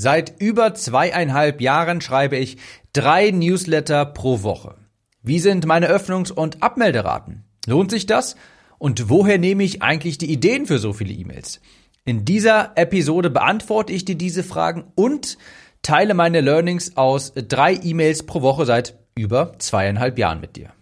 Seit über zweieinhalb Jahren schreibe ich drei Newsletter pro Woche. Wie sind meine Öffnungs- und Abmelderaten? Lohnt sich das? Und woher nehme ich eigentlich die Ideen für so viele E-Mails? In dieser Episode beantworte ich dir diese Fragen und teile meine Learnings aus drei E-Mails pro Woche seit über zweieinhalb Jahren mit dir.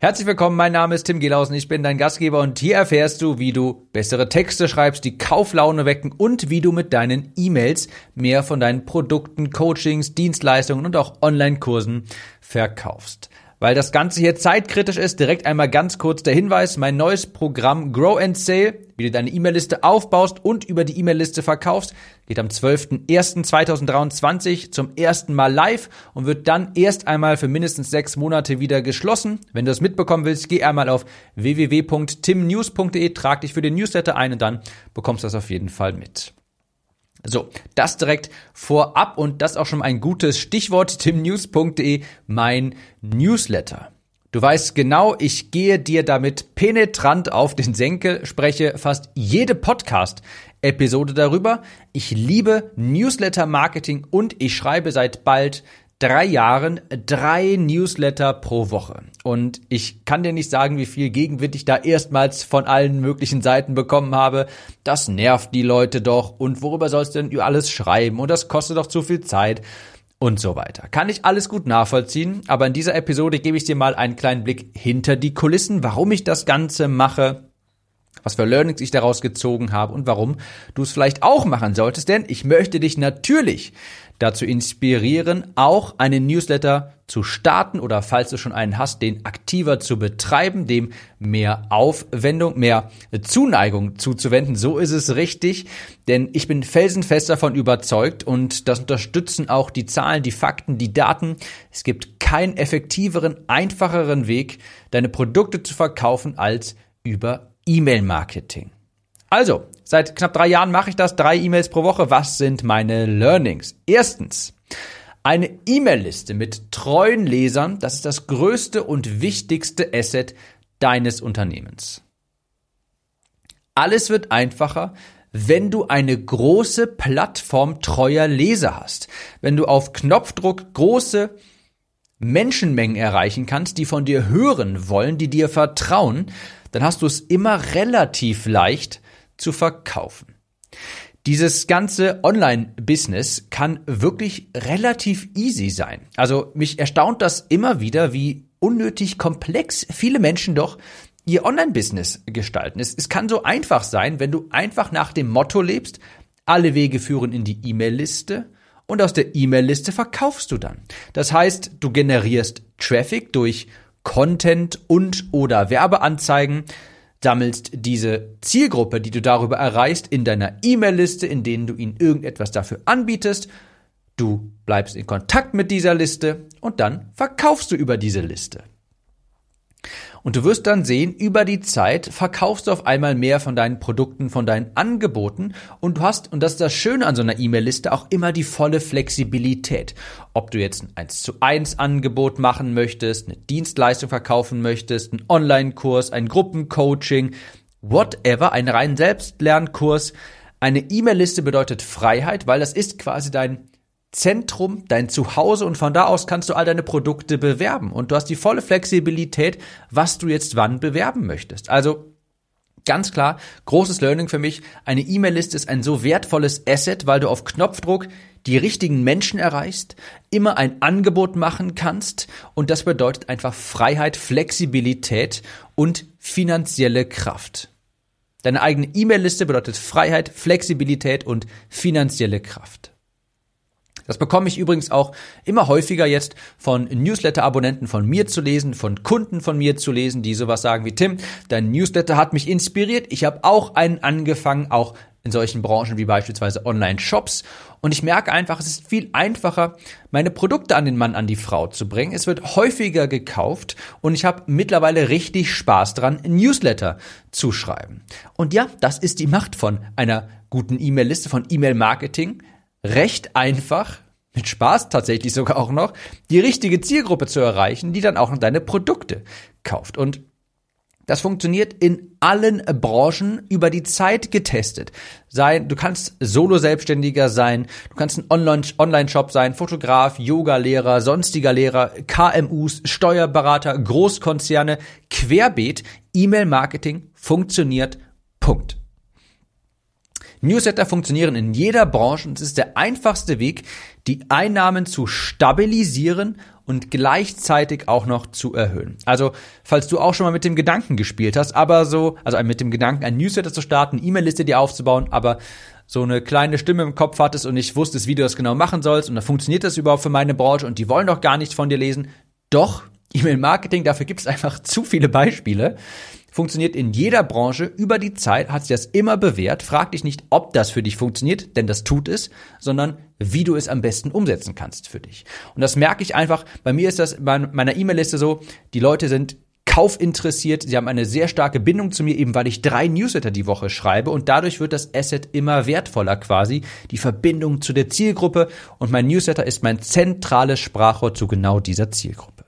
Herzlich willkommen, mein Name ist Tim Gelausen, ich bin dein Gastgeber und hier erfährst du, wie du bessere Texte schreibst, die Kauflaune wecken und wie du mit deinen E-Mails mehr von deinen Produkten, Coachings, Dienstleistungen und auch Online-Kursen verkaufst. Weil das Ganze hier zeitkritisch ist, direkt einmal ganz kurz der Hinweis, mein neues Programm Grow and Sale, wie du deine E-Mail-Liste aufbaust und über die E-Mail-Liste verkaufst, geht am 12.01.2023 zum ersten Mal live und wird dann erst einmal für mindestens sechs Monate wieder geschlossen. Wenn du das mitbekommen willst, geh einmal auf www.timnews.de, trag dich für den Newsletter ein und dann bekommst du das auf jeden Fall mit. So, das direkt vorab und das auch schon ein gutes Stichwort, timnews.de, mein Newsletter. Du weißt genau, ich gehe dir damit penetrant auf den Senkel, spreche fast jede Podcast-Episode darüber. Ich liebe Newsletter-Marketing und ich schreibe seit bald drei Jahren drei Newsletter pro Woche. Und ich kann dir nicht sagen, wie viel Gegenwind ich da erstmals von allen möglichen Seiten bekommen habe. Das nervt die Leute doch. Und worüber sollst du denn alles schreiben? Und das kostet doch zu viel Zeit. Und so weiter. Kann ich alles gut nachvollziehen, aber in dieser Episode gebe ich dir mal einen kleinen Blick hinter die Kulissen, warum ich das Ganze mache, was für Learnings ich daraus gezogen habe und warum du es vielleicht auch machen solltest, denn ich möchte dich natürlich dazu inspirieren, auch einen Newsletter zu starten oder falls du schon einen hast, den aktiver zu betreiben, dem mehr Aufwendung, mehr Zuneigung zuzuwenden. So ist es richtig, denn ich bin felsenfest davon überzeugt und das unterstützen auch die Zahlen, die Fakten, die Daten. Es gibt keinen effektiveren, einfacheren Weg, deine Produkte zu verkaufen als über E-Mail-Marketing. Also, seit knapp drei Jahren mache ich das, drei E-Mails pro Woche. Was sind meine Learnings? Erstens, eine E-Mail-Liste mit treuen Lesern, das ist das größte und wichtigste Asset deines Unternehmens. Alles wird einfacher, wenn du eine große Plattform treuer Leser hast. Wenn du auf Knopfdruck große Menschenmengen erreichen kannst, die von dir hören wollen, die dir vertrauen, dann hast du es immer relativ leicht zu verkaufen. Dieses ganze Online-Business kann wirklich relativ easy sein. Also mich erstaunt das immer wieder, wie unnötig komplex viele Menschen doch ihr Online-Business gestalten. Es, es kann so einfach sein, wenn du einfach nach dem Motto lebst, alle Wege führen in die E-Mail-Liste und aus der E-Mail-Liste verkaufst du dann. Das heißt, du generierst Traffic durch Content und oder Werbeanzeigen, sammelst diese Zielgruppe, die du darüber erreichst, in deiner E-Mail-Liste, in denen du ihnen irgendetwas dafür anbietest. Du bleibst in Kontakt mit dieser Liste und dann verkaufst du über diese Liste. Und du wirst dann sehen, über die Zeit verkaufst du auf einmal mehr von deinen Produkten, von deinen Angeboten und du hast, und das ist das Schöne an so einer E-Mail-Liste, auch immer die volle Flexibilität. Ob du jetzt ein 1 zu 1 Angebot machen möchtest, eine Dienstleistung verkaufen möchtest, einen Online-Kurs, ein Gruppencoaching, whatever, einen reinen Selbstlernkurs. Eine E-Mail-Liste bedeutet Freiheit, weil das ist quasi dein Zentrum, dein Zuhause und von da aus kannst du all deine Produkte bewerben und du hast die volle Flexibilität, was du jetzt wann bewerben möchtest. Also ganz klar, großes Learning für mich, eine E-Mail-Liste ist ein so wertvolles Asset, weil du auf Knopfdruck die richtigen Menschen erreichst, immer ein Angebot machen kannst und das bedeutet einfach Freiheit, Flexibilität und finanzielle Kraft. Deine eigene E-Mail-Liste bedeutet Freiheit, Flexibilität und finanzielle Kraft. Das bekomme ich übrigens auch immer häufiger jetzt von Newsletter-Abonnenten von mir zu lesen, von Kunden von mir zu lesen, die sowas sagen wie Tim, dein Newsletter hat mich inspiriert. Ich habe auch einen angefangen, auch in solchen Branchen wie beispielsweise Online-Shops. Und ich merke einfach, es ist viel einfacher, meine Produkte an den Mann, an die Frau zu bringen. Es wird häufiger gekauft und ich habe mittlerweile richtig Spaß dran, Newsletter zu schreiben. Und ja, das ist die Macht von einer guten E-Mail-Liste, von E-Mail-Marketing recht einfach, mit Spaß tatsächlich sogar auch noch, die richtige Zielgruppe zu erreichen, die dann auch deine Produkte kauft. Und Das funktioniert in allen Branchen über die Zeit getestet. Sei, du kannst Solo-Selbstständiger sein, du kannst ein Online-Shop sein, Fotograf, Yoga-Lehrer, sonstiger Lehrer, KMUs, Steuerberater, Großkonzerne, querbeet, E-Mail-Marketing funktioniert. Punkt. Newsletter funktionieren in jeder Branche und es ist der einfachste Weg, die Einnahmen zu stabilisieren und gleichzeitig auch noch zu erhöhen. Also, falls du auch schon mal mit dem Gedanken gespielt hast, aber so, also mit dem Gedanken, ein Newsletter zu starten, E-Mail-Liste dir aufzubauen, aber so eine kleine Stimme im Kopf hattest und nicht wusstest, wie du das genau machen sollst und dann funktioniert das überhaupt für meine Branche und die wollen doch gar nichts von dir lesen. Doch, E-Mail-Marketing, dafür gibt es einfach zu viele Beispiele funktioniert in jeder Branche über die Zeit, hat sich das immer bewährt. Frag dich nicht, ob das für dich funktioniert, denn das tut es, sondern wie du es am besten umsetzen kannst für dich. Und das merke ich einfach, bei mir ist das bei meiner E-Mail-Liste so, die Leute sind kaufinteressiert, sie haben eine sehr starke Bindung zu mir, eben weil ich drei Newsletter die Woche schreibe und dadurch wird das Asset immer wertvoller quasi, die Verbindung zu der Zielgruppe und mein Newsletter ist mein zentrales Sprachrohr zu genau dieser Zielgruppe.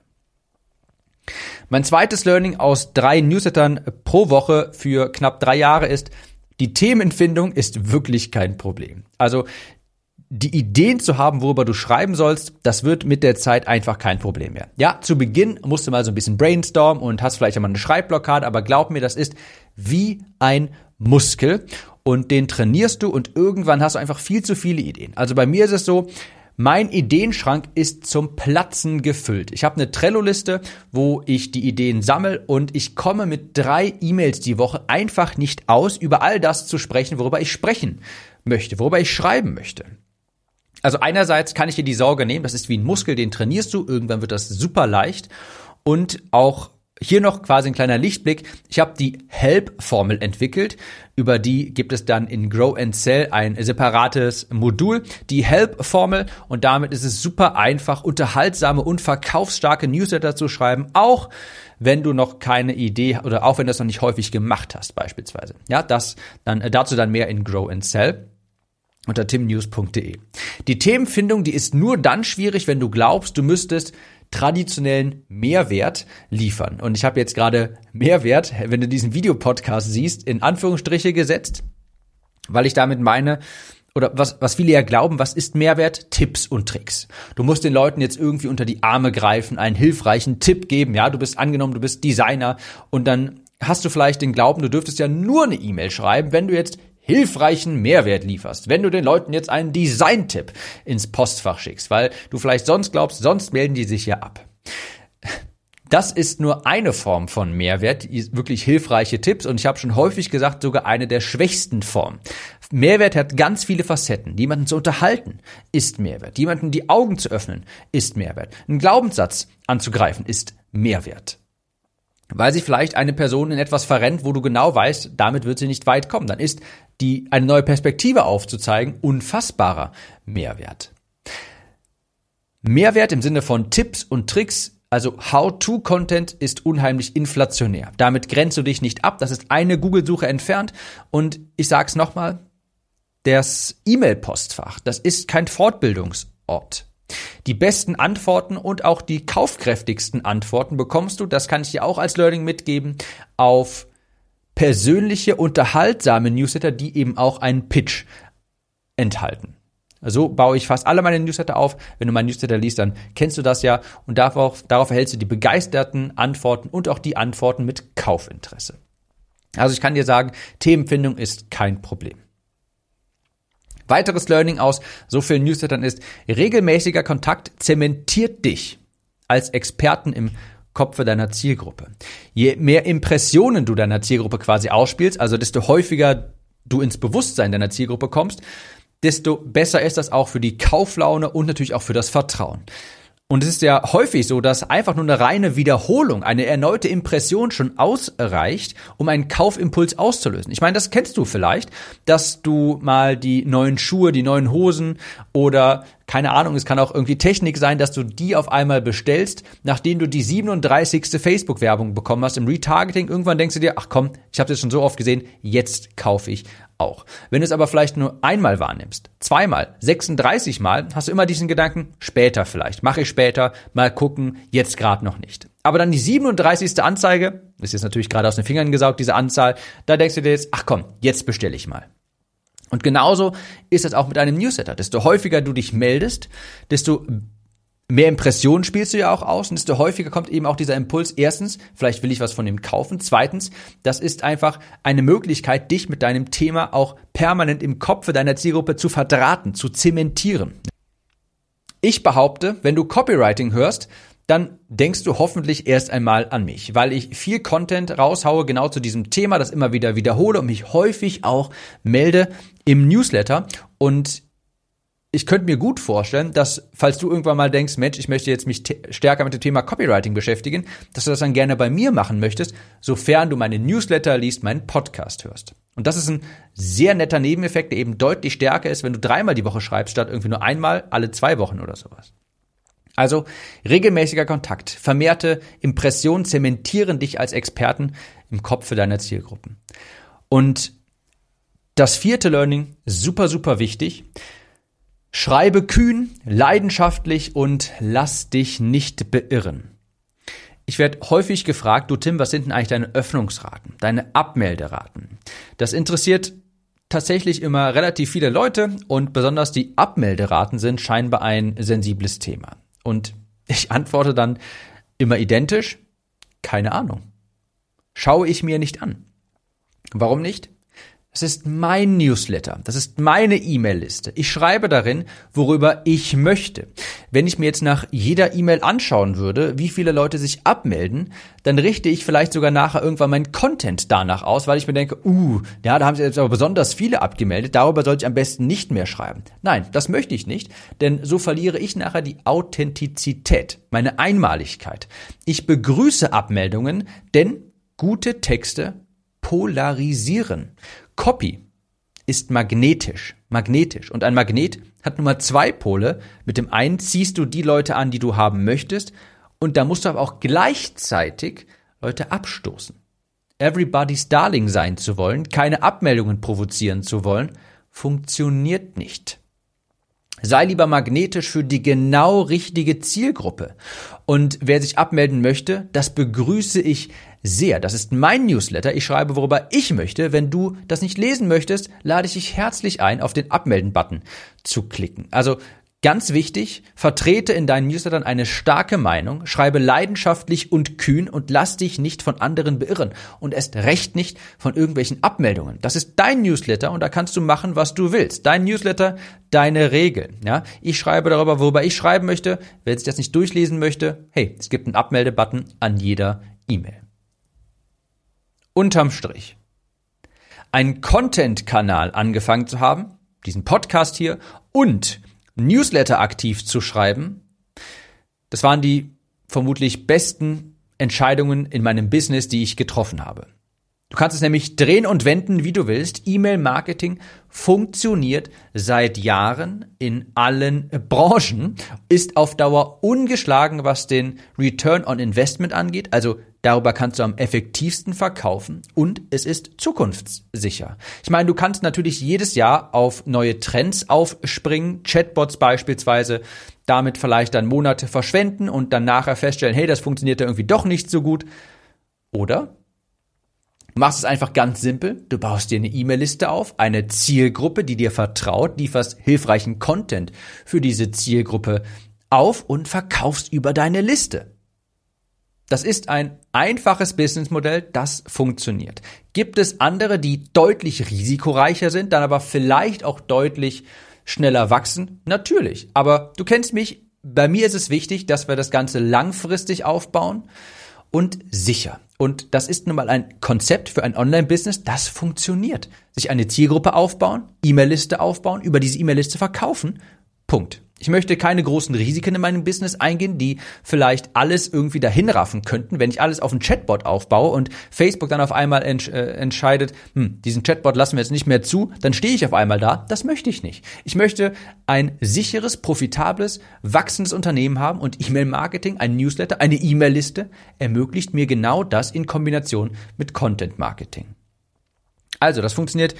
Mein zweites Learning aus drei Newslettern pro Woche für knapp drei Jahre ist, die Themenfindung ist wirklich kein Problem. Also die Ideen zu haben, worüber du schreiben sollst, das wird mit der Zeit einfach kein Problem mehr. Ja, zu Beginn musst du mal so ein bisschen brainstormen und hast vielleicht einmal eine Schreibblockade, aber glaub mir, das ist wie ein Muskel und den trainierst du und irgendwann hast du einfach viel zu viele Ideen. Also bei mir ist es so, mein Ideenschrank ist zum Platzen gefüllt. Ich habe eine Trello-Liste, wo ich die Ideen sammle und ich komme mit drei E-Mails die Woche einfach nicht aus, über all das zu sprechen, worüber ich sprechen möchte, worüber ich schreiben möchte. Also einerseits kann ich dir die Sorge nehmen, das ist wie ein Muskel, den trainierst du, irgendwann wird das super leicht und auch hier noch quasi ein kleiner Lichtblick. Ich habe die Help-Formel entwickelt. Über die gibt es dann in Grow and Sell ein separates Modul. Die Help-Formel und damit ist es super einfach, unterhaltsame und verkaufsstarke Newsletter zu schreiben, auch wenn du noch keine Idee oder auch wenn du das noch nicht häufig gemacht hast, beispielsweise. Ja, das dann äh, dazu dann mehr in Grow and Sell unter timnews.de. Die Themenfindung, die ist nur dann schwierig, wenn du glaubst, du müsstest traditionellen Mehrwert liefern. Und ich habe jetzt gerade Mehrwert, wenn du diesen Videopodcast siehst, in Anführungsstriche gesetzt, weil ich damit meine, oder was, was viele ja glauben, was ist Mehrwert? Tipps und Tricks. Du musst den Leuten jetzt irgendwie unter die Arme greifen, einen hilfreichen Tipp geben. Ja, du bist angenommen, du bist Designer und dann hast du vielleicht den Glauben, du dürftest ja nur eine E-Mail schreiben, wenn du jetzt hilfreichen Mehrwert lieferst, wenn du den Leuten jetzt einen Design-Tipp ins Postfach schickst, weil du vielleicht sonst glaubst, sonst melden die sich ja ab. Das ist nur eine Form von Mehrwert, wirklich hilfreiche Tipps und ich habe schon häufig gesagt, sogar eine der schwächsten Formen. Mehrwert hat ganz viele Facetten. Jemanden zu unterhalten ist Mehrwert. Jemanden die Augen zu öffnen ist Mehrwert. Ein Glaubenssatz anzugreifen ist Mehrwert weil sich vielleicht eine Person in etwas verrennt, wo du genau weißt, damit wird sie nicht weit kommen. Dann ist die, eine neue Perspektive aufzuzeigen unfassbarer Mehrwert. Mehrwert im Sinne von Tipps und Tricks, also How-to-Content ist unheimlich inflationär. Damit grenzt du dich nicht ab. Das ist eine Google-Suche entfernt. Und ich sag's nochmal, das E-Mail-Postfach, das ist kein Fortbildungsort. Die besten Antworten und auch die kaufkräftigsten Antworten bekommst du, das kann ich dir auch als Learning mitgeben, auf persönliche, unterhaltsame Newsletter, die eben auch einen Pitch enthalten. So baue ich fast alle meine Newsletter auf. Wenn du meinen Newsletter liest, dann kennst du das ja und darauf, darauf erhältst du die begeisterten Antworten und auch die Antworten mit Kaufinteresse. Also ich kann dir sagen, Themenfindung ist kein Problem. Weiteres Learning aus so vielen Newslettern ist, regelmäßiger Kontakt zementiert dich als Experten im Kopfe deiner Zielgruppe. Je mehr Impressionen du deiner Zielgruppe quasi ausspielst, also desto häufiger du ins Bewusstsein deiner Zielgruppe kommst, desto besser ist das auch für die Kauflaune und natürlich auch für das Vertrauen. Und es ist ja häufig so, dass einfach nur eine reine Wiederholung, eine erneute Impression schon ausreicht, um einen Kaufimpuls auszulösen. Ich meine, das kennst du vielleicht, dass du mal die neuen Schuhe, die neuen Hosen oder keine Ahnung, es kann auch irgendwie Technik sein, dass du die auf einmal bestellst, nachdem du die 37. Facebook-Werbung bekommen hast im Retargeting. Irgendwann denkst du dir, ach komm, ich habe das schon so oft gesehen, jetzt kaufe ich auch. Wenn du es aber vielleicht nur einmal wahrnimmst, zweimal, 36 Mal, hast du immer diesen Gedanken, später vielleicht, mache ich später, mal gucken, jetzt gerade noch nicht. Aber dann die 37. Anzeige, ist jetzt natürlich gerade aus den Fingern gesaugt, diese Anzahl, da denkst du dir jetzt, ach komm, jetzt bestelle ich mal. Und genauso ist es auch mit einem Newsletter. Desto häufiger du dich meldest, desto mehr Impressionen spielst du ja auch aus und desto häufiger kommt eben auch dieser Impuls. Erstens, vielleicht will ich was von dem kaufen. Zweitens, das ist einfach eine Möglichkeit, dich mit deinem Thema auch permanent im Kopf deiner Zielgruppe zu verdrahten, zu zementieren. Ich behaupte, wenn du Copywriting hörst, dann denkst du hoffentlich erst einmal an mich, weil ich viel Content raushaue, genau zu diesem Thema, das immer wieder wiederhole und mich häufig auch melde im Newsletter. Und ich könnte mir gut vorstellen, dass, falls du irgendwann mal denkst, Mensch, ich möchte jetzt mich stärker mit dem Thema Copywriting beschäftigen, dass du das dann gerne bei mir machen möchtest, sofern du meine Newsletter liest, meinen Podcast hörst. Und das ist ein sehr netter Nebeneffekt, der eben deutlich stärker ist, wenn du dreimal die Woche schreibst, statt irgendwie nur einmal alle zwei Wochen oder sowas. Also regelmäßiger Kontakt, vermehrte Impressionen zementieren dich als Experten im Kopf für deine Zielgruppen. Und das vierte Learning, super, super wichtig. Schreibe kühn, leidenschaftlich und lass dich nicht beirren. Ich werde häufig gefragt, du Tim, was sind denn eigentlich deine Öffnungsraten, deine Abmelderaten? Das interessiert tatsächlich immer relativ viele Leute und besonders die Abmelderaten sind scheinbar ein sensibles Thema. Und ich antworte dann immer identisch, keine Ahnung. Schaue ich mir nicht an. Warum nicht? Das ist mein Newsletter. Das ist meine E-Mail-Liste. Ich schreibe darin, worüber ich möchte. Wenn ich mir jetzt nach jeder E-Mail anschauen würde, wie viele Leute sich abmelden, dann richte ich vielleicht sogar nachher irgendwann meinen Content danach aus, weil ich mir denke, uh, ja, da haben sich jetzt aber besonders viele abgemeldet, darüber sollte ich am besten nicht mehr schreiben. Nein, das möchte ich nicht, denn so verliere ich nachher die Authentizität, meine Einmaligkeit. Ich begrüße Abmeldungen, denn gute Texte polarisieren. Copy ist magnetisch, magnetisch. Und ein Magnet hat nun mal zwei Pole. Mit dem einen ziehst du die Leute an, die du haben möchtest. Und da musst du aber auch gleichzeitig Leute abstoßen. Everybody's Darling sein zu wollen, keine Abmeldungen provozieren zu wollen, funktioniert nicht. Sei lieber magnetisch für die genau richtige Zielgruppe. Und wer sich abmelden möchte, das begrüße ich sehr. Das ist mein Newsletter. Ich schreibe, worüber ich möchte. Wenn du das nicht lesen möchtest, lade ich dich herzlich ein, auf den Abmelden-Button zu klicken. Also Ganz wichtig, vertrete in deinen Newslettern eine starke Meinung, schreibe leidenschaftlich und kühn und lass dich nicht von anderen beirren und erst recht nicht von irgendwelchen Abmeldungen. Das ist dein Newsletter und da kannst du machen, was du willst. Dein Newsletter, deine Regeln. Ja, ich schreibe darüber, worüber ich schreiben möchte. Wer sich das nicht durchlesen möchte, hey, es gibt einen Abmeldebutton an jeder E-Mail. Unterm Strich. Einen Content-Kanal angefangen zu haben, diesen Podcast hier und Newsletter aktiv zu schreiben, das waren die vermutlich besten Entscheidungen in meinem Business, die ich getroffen habe. Du kannst es nämlich drehen und wenden, wie du willst. E-Mail-Marketing funktioniert seit Jahren in allen Branchen, ist auf Dauer ungeschlagen, was den Return on Investment angeht. Also darüber kannst du am effektivsten verkaufen und es ist zukunftssicher. Ich meine, du kannst natürlich jedes Jahr auf neue Trends aufspringen, Chatbots beispielsweise, damit vielleicht dann Monate verschwenden und dann nachher feststellen, hey, das funktioniert ja irgendwie doch nicht so gut. Oder Du machst es einfach ganz simpel. Du baust dir eine E-Mail-Liste auf, eine Zielgruppe, die dir vertraut, lieferst hilfreichen Content für diese Zielgruppe auf und verkaufst über deine Liste. Das ist ein einfaches Businessmodell, das funktioniert. Gibt es andere, die deutlich risikoreicher sind, dann aber vielleicht auch deutlich schneller wachsen? Natürlich. Aber du kennst mich. Bei mir ist es wichtig, dass wir das Ganze langfristig aufbauen und sicher. Und das ist nun mal ein Konzept für ein Online-Business, das funktioniert. Sich eine Zielgruppe aufbauen, E-Mail-Liste aufbauen, über diese E-Mail-Liste verkaufen. Punkt. Ich möchte keine großen Risiken in meinem Business eingehen, die vielleicht alles irgendwie dahinraffen könnten, wenn ich alles auf einen Chatbot aufbaue und Facebook dann auf einmal entsch äh, entscheidet, hm, diesen Chatbot lassen wir jetzt nicht mehr zu, dann stehe ich auf einmal da. Das möchte ich nicht. Ich möchte ein sicheres, profitables, wachsendes Unternehmen haben und E-Mail-Marketing, ein Newsletter, eine E-Mail-Liste ermöglicht mir genau das in Kombination mit Content-Marketing. Also, das funktioniert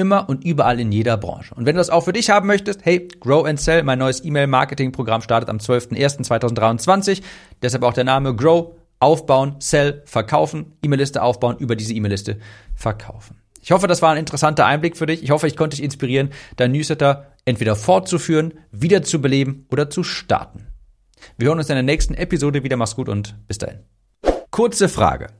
Immer und überall in jeder Branche. Und wenn du das auch für dich haben möchtest, hey, Grow and Sell, mein neues E-Mail-Marketing-Programm startet am 12.01.2023. Deshalb auch der Name Grow, aufbauen, sell, verkaufen, E-Mail-Liste aufbauen, über diese E-Mail-Liste verkaufen. Ich hoffe, das war ein interessanter Einblick für dich. Ich hoffe, ich konnte dich inspirieren, dein Newsletter entweder fortzuführen, wieder zu beleben oder zu starten. Wir hören uns in der nächsten Episode wieder. Mach's gut und bis dahin. Kurze Frage.